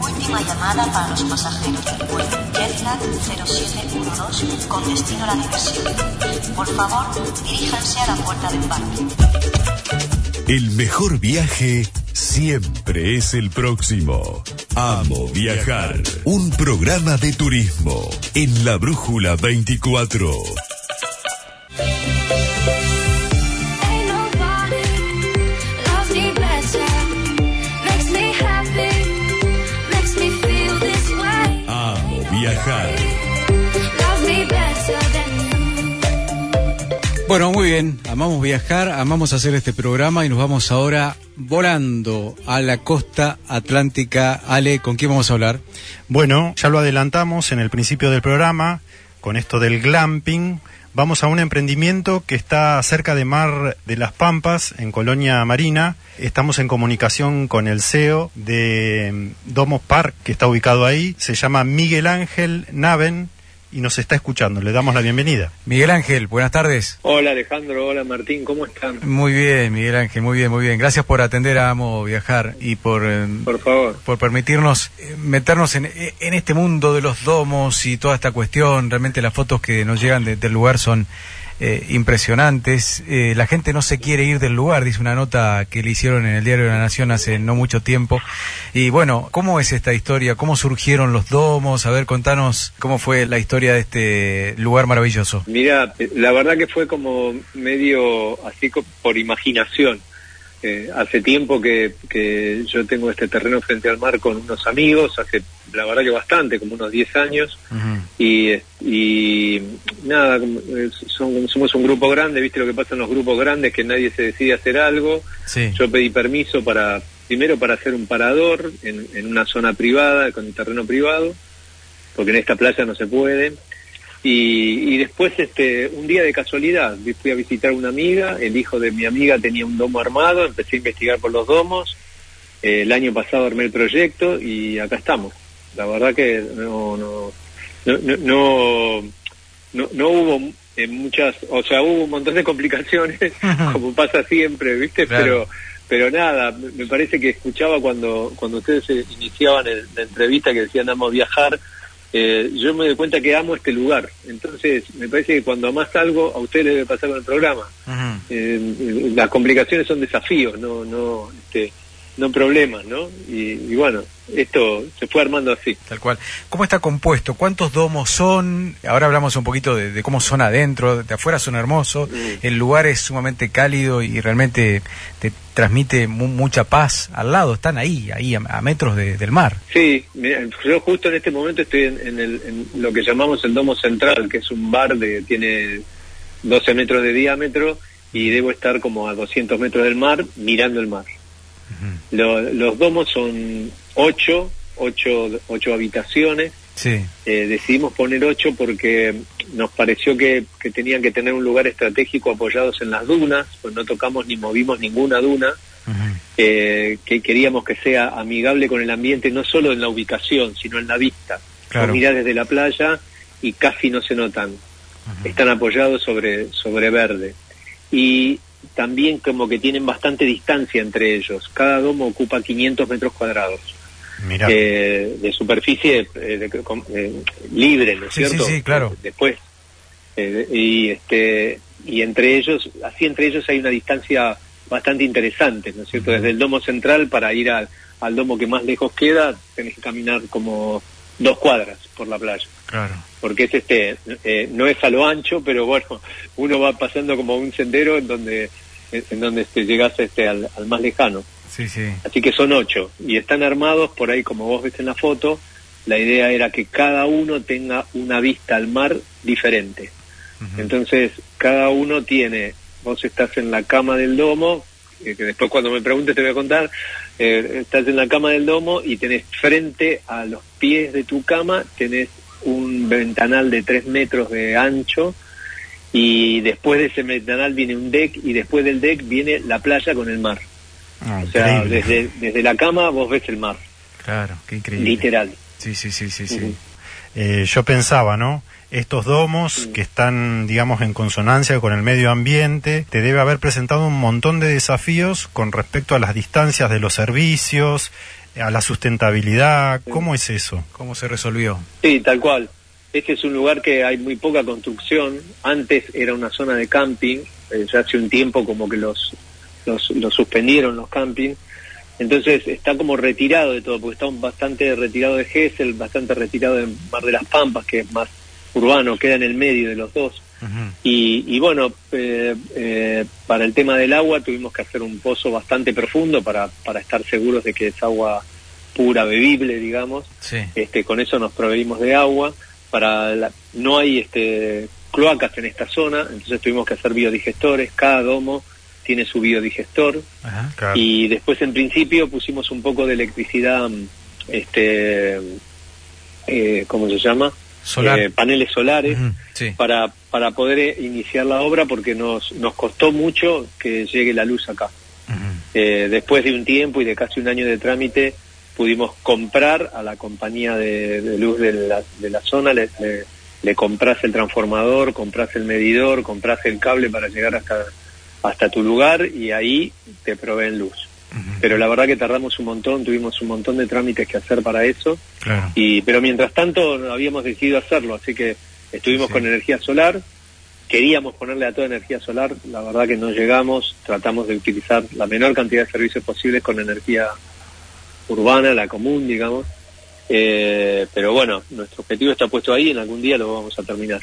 Última llamada para los pasajeros del vuelo Jetlag 0712 con destino a la diversión. Por favor, diríjanse a la puerta del parque. El mejor viaje siempre es el próximo. Amo viajar. Un programa de turismo en la Brújula 24. Bueno, muy bien, amamos viajar, amamos hacer este programa y nos vamos ahora volando a la costa atlántica. Ale, ¿con quién vamos a hablar? Bueno, ya lo adelantamos en el principio del programa, con esto del glamping. Vamos a un emprendimiento que está cerca de Mar de las Pampas, en Colonia Marina. Estamos en comunicación con el CEO de mm, Domos Park, que está ubicado ahí. Se llama Miguel Ángel Naven y nos está escuchando. Le damos la bienvenida. Miguel Ángel, buenas tardes. Hola Alejandro, hola Martín, ¿cómo están? Muy bien, Miguel Ángel, muy bien, muy bien. Gracias por atender a Amo Viajar y por, eh, Por favor. por permitirnos eh, meternos en, en este mundo de los domos y toda esta cuestión. Realmente las fotos que nos llegan de- del lugar son eh, impresionantes. Eh, la gente no se quiere ir del lugar, dice una nota que le hicieron en el Diario de la Nación hace no mucho tiempo. Y bueno, ¿cómo es esta historia? ¿Cómo surgieron los domos? A ver, contanos cómo fue la historia de este lugar maravilloso. Mira, eh, la verdad que fue como medio así por imaginación. Eh, hace tiempo que, que yo tengo este terreno frente al mar con unos amigos, hace la verdad que bastante, como unos 10 años, y, y nada, son- somos un grupo grande, viste lo que pasa en los grupos grandes, que nadie se decide a hacer algo, Sí. Yo pedí permiso para, primero para hacer un parador en, en una zona privada, con terreno privado, porque en esta playa no se puede. Y, y después, este, un día de casualidad, fui a visitar a una amiga, el hijo de mi amiga tenía un domo armado, empecé a investigar por los domos, Eh, el año pasado armé el proyecto y acá estamos. La verdad que no, no, no, no, no, no- hubo eh, muchas, o sea, hubo un montón de complicaciones, como pasa siempre, ¿viste? Claro. Pero pero nada, me parece que escuchaba cuando cuando ustedes eh, iniciaban el- la entrevista que decían amo viajar, eh, yo me doy cuenta que amo este lugar. Entonces, me parece que cuando amas algo, a usted le debe pasar con el programa. Ujú. Eh, las complicaciones son desafíos, no no este, no problemas, ¿no? Y, y bueno, esto se fue armando así. Tal cual. ¿Cómo está compuesto? ¿Cuántos domos son? Ahora hablamos un poquito de, de cómo son adentro. De afuera son hermosos. Mm. El lugar es sumamente cálido y realmente te transmite mu- mucha paz. Al lado están ahí, ahí a, a metros de- del mar. Sí, mira, yo justo en este momento estoy en, en el- en lo que llamamos el Domo Central, que es un bar de tiene 12 metros de diámetro y debo estar como a 200 metros del mar mirando el mar. Lo- los domos son 8, 8, ocho habitaciones. Sí. Eh, decidimos poner 8 porque nos pareció que, que tenían que tener un lugar estratégico apoyados en las dunas, pues no tocamos ni movimos ninguna duna eh, que queríamos que sea amigable con el ambiente, no solo en la ubicación, sino en la vista. Claro. Vos mirás desde la playa y casi no se notan. Están apoyados sobre, sobre verde. Y también como que tienen bastante distancia entre ellos. Cada domo ocupa 500 metros cuadrados eh, de superficie eh, de- eh, libre, ¿no es Sí, sí, cierto? sí, claro. Después. eh, y este y entre ellos, así entre ellos hay una distancia bastante interesante, ¿no es cierto? Desde el domo central para ir al, al domo que más lejos queda, tenés que caminar como dos cuadras por la playa Claro. porque es este eh, no es a lo ancho pero bueno uno va pasando como un sendero en donde en donde este, llegas este al, al más lejano Sí, sí. así que son ocho y están armados por ahí como vos ves en la foto la idea era que cada uno tenga una vista al mar diferente entonces cada uno tiene vos estás en la cama del domo eh, que después cuando me preguntes te voy a contar eh, estás en la cama del domo y tenés frente a los pies de tu cama tenés un ventanal de tres metros de ancho y después de ese ventanal viene un deck y después del deck viene la playa con el mar. Ah, o sea desde, desde la cama vos ves el mar. Claro, qué increíble. literal. Sí, sí, sí, sí, sí. Eh, yo pensaba, ¿no? Estos domos que están, digamos, en consonancia con el medio ambiente, te debe haber presentado un montón de desafíos con respecto a las distancias de los servicios, a la sustentabilidad. ¿Cómo es eso? ¿Cómo se resolvió? Sí, tal cual. Este es un lugar que hay muy poca construcción. Antes era una zona de camping. eh, ya hace un tiempo como que los, los, los suspendieron los campings. Entonces está como retirado de todo, porque está un bastante retirado de Gesell, bastante retirado de Mar de las Pampas, que es más urbano, queda en el medio de los dos. Y, y bueno, eh, eh, para el tema del agua tuvimos que hacer un pozo bastante profundo para, para estar seguros de que es agua pura, bebible, digamos. Sí. Este, con eso nos proveímos de agua. Para la- no hay este, cloacas en esta zona, entonces tuvimos que hacer biodigestores. Cada domo tiene su biodigestor. Ajá. Claro. Y después, en principio, pusimos un poco de electricidad, este, eh, ¿cómo se llama? Solar. Eh, paneles solares Sí. para, para poder iniciar la obra porque nos, nos costó mucho que llegue la luz acá. Eh, después de un tiempo y de casi un año de trámite, pudimos comprar a la compañía de, de luz de la, de la zona, le, le, le compras el transformador, compras el medidor, compras el cable para llegar hasta, hasta tu lugar y ahí te proveen luz. Pero la verdad que tardamos un montón, tuvimos un montón de trámites que hacer para eso, Claro. y pero mientras tanto habíamos decidido hacerlo, así que estuvimos Sí. con energía solar, queríamos ponerle a toda energía solar, la verdad que no llegamos, tratamos de utilizar la menor cantidad de servicios posibles con energía urbana, la común, digamos. Eh, pero bueno, nuestro objetivo está puesto ahí, en algún día lo vamos a terminar.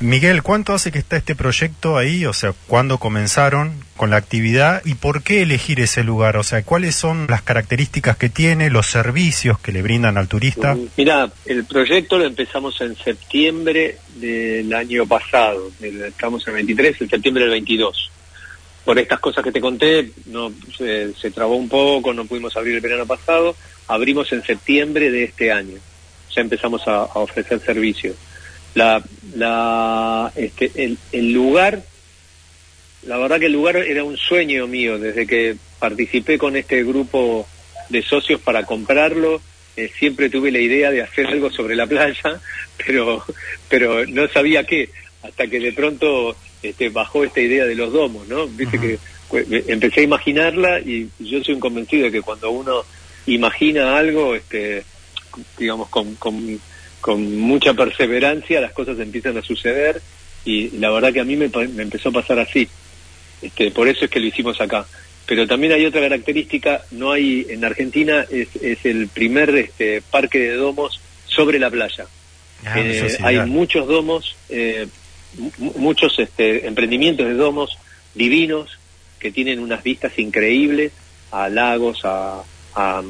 Miguel, ¿cuánto hace que está este proyecto ahí? O sea, ¿cuándo comenzaron con la actividad y por qué elegir ese lugar? O sea, ¿cuáles son las características que tiene, los servicios que le brindan al turista? Mm, Mira, el proyecto lo empezamos en septiembre del año pasado, estamos en el 23, en septiembre del 22. Por estas cosas que te conté, no se, trabó un poco, no pudimos abrir el verano pasado, abrimos en septiembre de este año. Ya empezamos a, a ofrecer servicios. La, la, este, el, el lugar, la verdad que el lugar era un sueño mío desde que participé con este grupo de socios para comprarlo. eh, siempre tuve la idea de hacer algo sobre la playa, pero, pero no sabía qué, hasta que de pronto este, bajó esta idea de los domos, ¿no? Viste que empecé a imaginarla y yo soy un convencido de que cuando uno imagina algo, este, digamos, con, con, con mucha perseverancia, las cosas empiezan a suceder y la verdad que a mí me, me empezó a pasar así. Este, por eso es que lo hicimos acá. Pero también hay otra característica, no hay en Argentina es, es el primer este, parque de domos sobre la playa. Ah, Eh, hay muchos domos, eh, muchos este, emprendimientos de domos divinos que tienen unas vistas increíbles a lagos, a, a,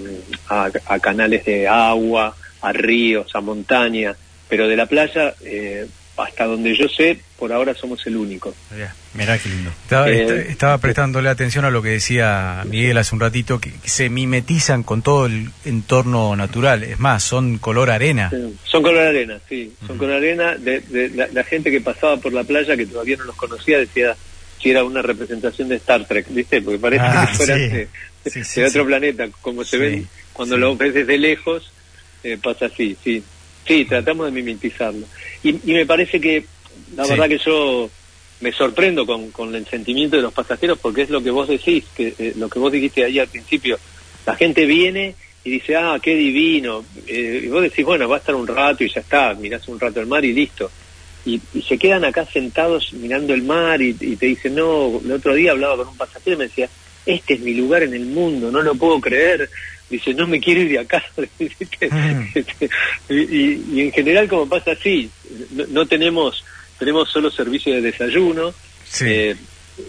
a- a canales de agua, a ríos, a montaña, pero de la playa, eh, hasta donde yo sé, por ahora somos el único. Mirá. Mirá qué lindo. Estaba, Eh, est- estaba prestándole atención a lo que decía Miguel hace un ratito, que, que se mimetizan con todo el entorno natural. Es más, son color arena. Son color arena, sí, son color arena. De, de- la, la gente que pasaba por la playa, que todavía no los conocía, decía si era una representación de Star Trek, ¿viste? Porque parece Ah, que fueran sí. de, Sí, de sí, otro sí. planeta. Como se Sí, ven cuando sí. lo ves desde lejos, eh, pasa así, sí. Sí, tratamos de mimetizarlo. Y, y me parece que, la Sí. verdad que yo me sorprendo con, con el sentimiento de los pasajeros porque es lo que vos decís, que eh, lo que vos dijiste ahí al principio. La gente viene y dice, ah, qué divino. Eh, y vos decís, bueno, va a estar un rato y ya está, mirás un rato el mar y listo. Y, y se quedan acá sentados mirando el mar y, y te dicen, no, el otro día hablaba con un pasajero y me decía, este es mi lugar en el mundo, no lo puedo creer. Dice, no me quiero ir de acá. Este, y, y- y en general como pasa así, no, no tenemos, tenemos solo servicio de desayuno, Sí. eh,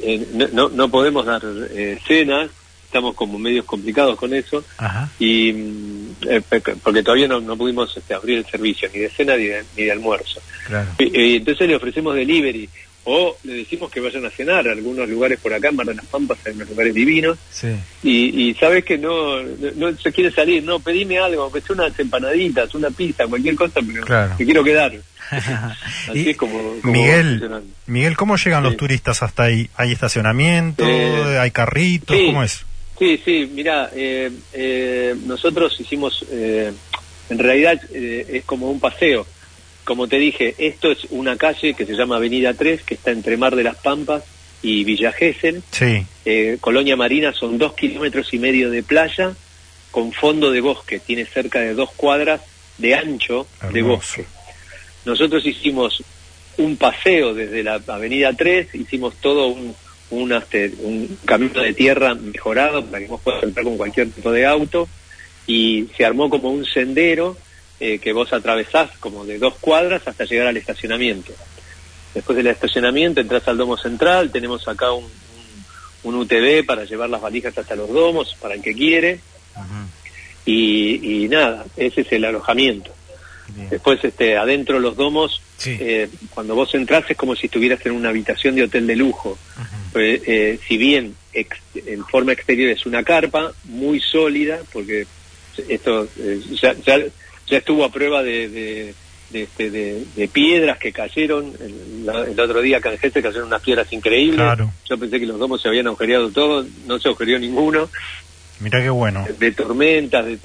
eh, no, no, no podemos dar eh, cenas, estamos como medios complicados con eso Ajá. y mm, eh, porque todavía no, no pudimos este, abrir el servicio ni de cena ni de, ni de almuerzo. Claro. Entonces le ofrecemos delivery o le decimos que vayan a cenar a algunos lugares por acá, en Mar de las Pampas hay unos lugares divinos Sí. y, y sabes que no, no, no se quiere salir, no, pedime algo, aunque sea unas empanaditas, una pizza, cualquier cosa, pero Claro. me quiero quedar. Así Y, es como, Miguel. Miguel, ¿cómo llegan los turistas hasta ahí? ¿Hay estacionamiento? Eh, ¿Hay carritos? sí. ¿Cómo es? Sí, sí, mira, nosotros hicimos, eh, en realidad eh, es como un paseo. Como te dije, esto es una calle que se llama Avenida 3, que está entre Mar de las Pampas y Villa Gesell. Sí, Eh, Colonia Marina son dos kilómetros y medio de playa con fondo de bosque. Tiene cerca de dos cuadras de ancho de bosque. Nosotros hicimos un paseo desde la Avenida 3, hicimos todo un, un, este, un camino de tierra mejorado para que vos puedas entrar con cualquier tipo de auto y se armó como un sendero eh, que vos atravesás como de dos cuadras hasta llegar al estacionamiento. Después del estacionamiento entras al domo central, tenemos acá un, un, un UTV para llevar las valijas hasta los domos, para el que quiere, y, y nada, ese es el alojamiento. Bien. Después, este, adentro los domos, Sí. eh, cuando vos entras es como si estuvieras en una habitación de hotel de lujo. Eh, eh, si bien ex- en forma exterior es una carpa muy sólida, porque esto eh, ya, ya, ya estuvo a prueba de, de, de, este, de- de piedras que cayeron. El, otro día acá en Geste cayeron unas piedras increíbles. Claro. Yo pensé que los domos se habían agujereado todos, no se agujereó ninguno mirá qué bueno. de tormentas, de-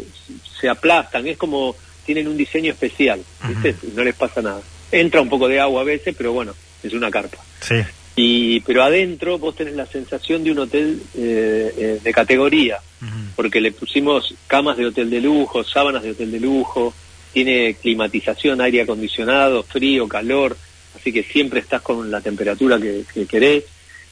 se aplastan, es como tienen un diseño especial, ¿viste? no les pasa nada. Entra un poco de agua a veces, pero bueno, es una carpa. Sí, Y pero adentro vos tenés la sensación de un hotel eh, eh, de categoría, porque le pusimos camas de hotel de lujo, sábanas de hotel de lujo, tiene climatización, aire acondicionado, frío, calor, así que siempre estás con la temperatura que, que querés.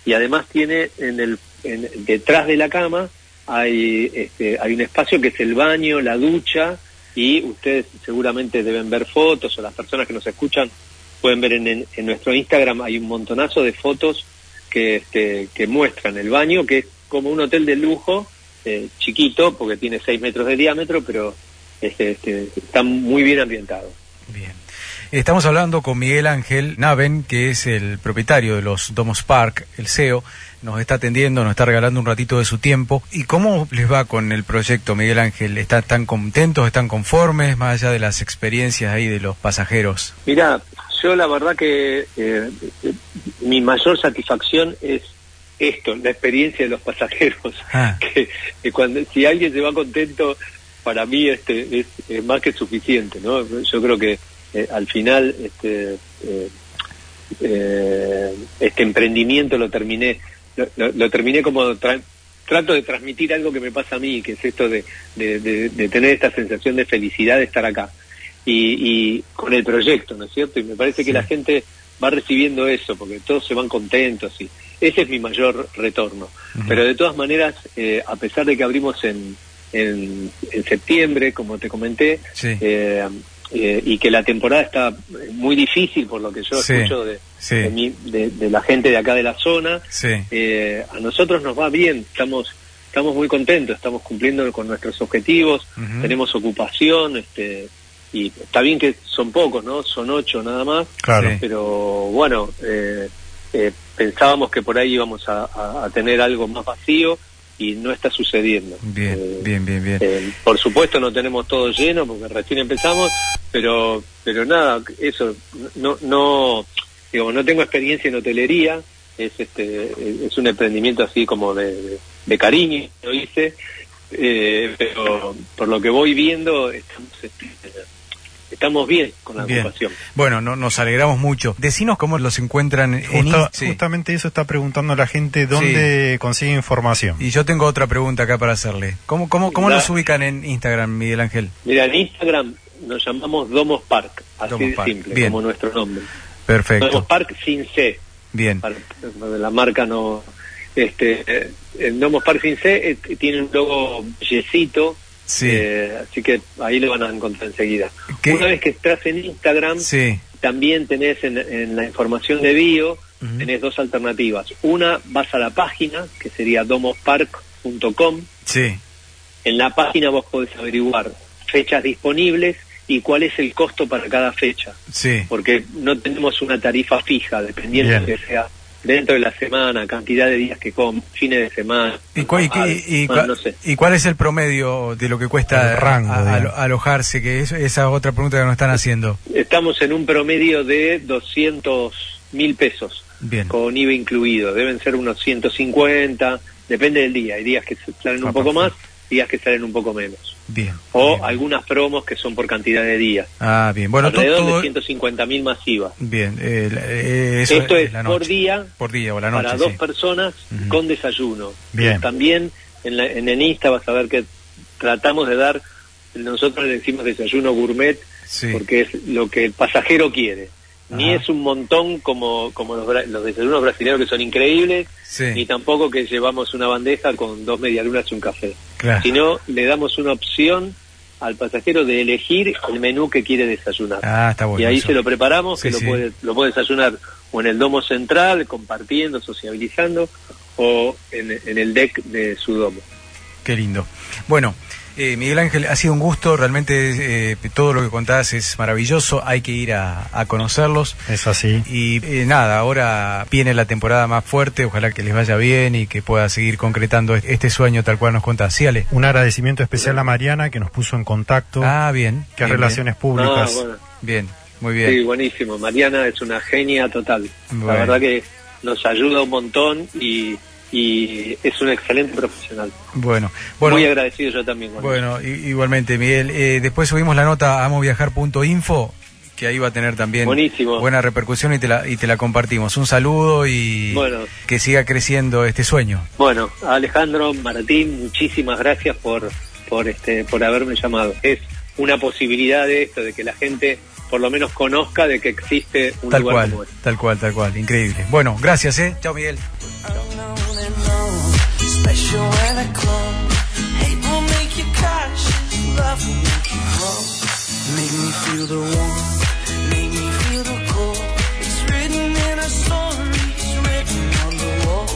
Y además tiene en el en- detrás de la cama hay este, hay un espacio que es el baño, la ducha y ustedes seguramente deben ver fotos o las personas que nos escuchan pueden ver en, en- en nuestro Instagram hay un montonazo de fotos que este, que muestran el baño que es como un hotel de lujo eh, chiquito porque tiene 6 metros de diámetro pero este, este, está muy bien ambientado. Bien. Estamos hablando con Miguel Ángel Naven, que es el propietario de los Domos Park, el CEO. Nos está atendiendo, nos está regalando un ratito de su tiempo. ¿Y cómo les va con el proyecto, Miguel Ángel? ¿Están tan contentos, están conformes, más allá de las experiencias ahí de los pasajeros? Mira, yo la verdad que eh, mi mayor satisfacción es esto, la experiencia de los pasajeros. Ah. Que, que cuando si alguien se va contento, para mí este es, es más que suficiente, ¿no? Yo creo que eh, al final este eh, eh, este emprendimiento lo terminé lo, lo- lo terminé como tra- trato de transmitir algo que me pasa a mí, que es esto de, de- de- de tener esta sensación de felicidad de estar acá y, y con el proyecto, ¿no es cierto? Y me parece que la gente va recibiendo eso, porque todos se van contentos y ese es mi mayor retorno. Pero de todas maneras, eh, a pesar de que abrimos en, en, en septiembre, como te comenté, Sí. eh, eh, y que la temporada está muy difícil por lo que yo Sí, escucho de, sí. de, mi- de- de la gente de acá de la zona, Sí. eh, a nosotros nos va bien, estamos estamos muy contentos, estamos cumpliendo con nuestros objetivos, tenemos ocupación, este y está bien que son pocos, ¿no? Son ocho nada más, claro. Pero bueno, eh, eh, pensábamos que por ahí íbamos a, a- a tener algo más vacío y no está sucediendo. Bien, Eh, bien, bien, bien. eh, por supuesto no tenemos todo lleno porque recién empezamos, pero pero nada, eso no no digo, no tengo experiencia en hotelería, es este es un emprendimiento así como de, de, de cariño, lo hice, eh, pero por lo que voy viendo estamos este, estamos bien con la Bien. ocupación. Bueno, no, nos alegramos mucho. Decinos cómo los encuentran en Justo- Inst- sí. Justamente eso está preguntando la gente dónde consigue información. Y yo tengo otra pregunta acá para hacerle. ¿Cómo, cómo, cómo los ubican en Instagram, Miguel Ángel? Mira, en Instagram nos llamamos Domos Park, así Domos de Park, simple, bien. como nuestro nombre. Domos Perfecto. Park sin C. Bien. para- la marca no este eh, el Nomos Park sin C eh, tiene un logo bellecito Sí. eh, así que ahí lo van a encontrar enseguida ¿Qué? una vez que estás en Instagram Sí. también tenés en, en la información de bio tenés dos alternativas una vas a la página que sería domospark.com Sí. en la página vos podés averiguar fechas disponibles y cuál es el costo para cada fecha Sí. porque no tenemos una tarifa fija, dependiendo Bien. de que sea dentro de la semana, cantidad de días que comen, fines de semana. ¿Y, cuál- y qué- anual, y bueno, cua- no sé. y cuál es el promedio de lo que cuesta El rango, a- a- digamos. alojarse? Que es, esa es otra pregunta que nos están haciendo. Estamos en un promedio de 200 mil pesos, Bien. con IVA incluido. Deben ser unos 150, depende del día. Hay días que se salen un Ah, poco más. Días que salen un poco menos. Bien. O bien. algunas promos que son por cantidad de días. Ah, bien. Bueno, Alrededor todo. de 150.000 masivas. Bien. eh, eh, eso Esto es la por día Por día o la noche. para dos sí. personas con desayuno. Bien. También en, la, en el Insta vas a ver que tratamos de dar, nosotros le decimos desayuno gourmet, Sí. porque es lo que el pasajero quiere. Ni es un montón como, como los, los desayunos brasileños que son increíbles, Sí. ni tampoco que llevamos una bandeja con dos medialunas y un café. Claro. Sino le damos una opción al pasajero de elegir el menú que quiere desayunar. Ah, está bueno. y ahí eso. se lo preparamos, Sí, que sí. lo puede lo puede desayunar o en el domo central, compartiendo, sociabilizando, o en, en el deck de su domo. Qué lindo. Bueno, eh, Miguel Ángel, ha sido un gusto, realmente eh, todo lo que contás es maravilloso, hay que ir a, a conocerlos. Es así. Y eh, nada, ahora viene la temporada más fuerte, ojalá que les vaya bien y que pueda seguir concretando este sueño tal cual nos contás. Sí, Ale. Un agradecimiento especial a Mariana que nos puso en contacto, Ah, bien. que bien, Relaciones Públicas. Ah, bueno. Bien, bien, muy bien. Sí, buenísimo. Mariana es una genia total. Bueno. La verdad que nos ayuda un montón y, y es un excelente profesional. Bueno, bueno. Muy agradecido yo también. con Bueno, igualmente, Miguel. Eh, después subimos la nota a amoviajar.info, que ahí va a tener también Buenísimo. buena repercusión y te, la, y te la compartimos. Un saludo y Bueno. que siga creciendo este sueño. Bueno, Alejandro, Martín, muchísimas gracias por, por, este, por haberme llamado. Es una posibilidad de esto, de que la gente por lo menos conozca de que existe un Tal lugar cual, como este. tal cual, tal cual. Increíble. Bueno, gracias, ¿eh? Chao, Miguel. Special when. Hate will make you cautious, love will make you. Make me feel the warmth, make me feel the cold. It's written in our stories, written on the walls.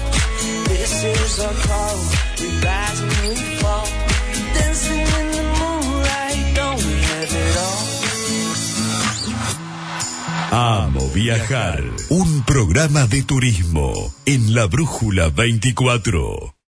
This is our call, we rise and we fall. Amo viajar. Un programa de turismo en la Brújula 24.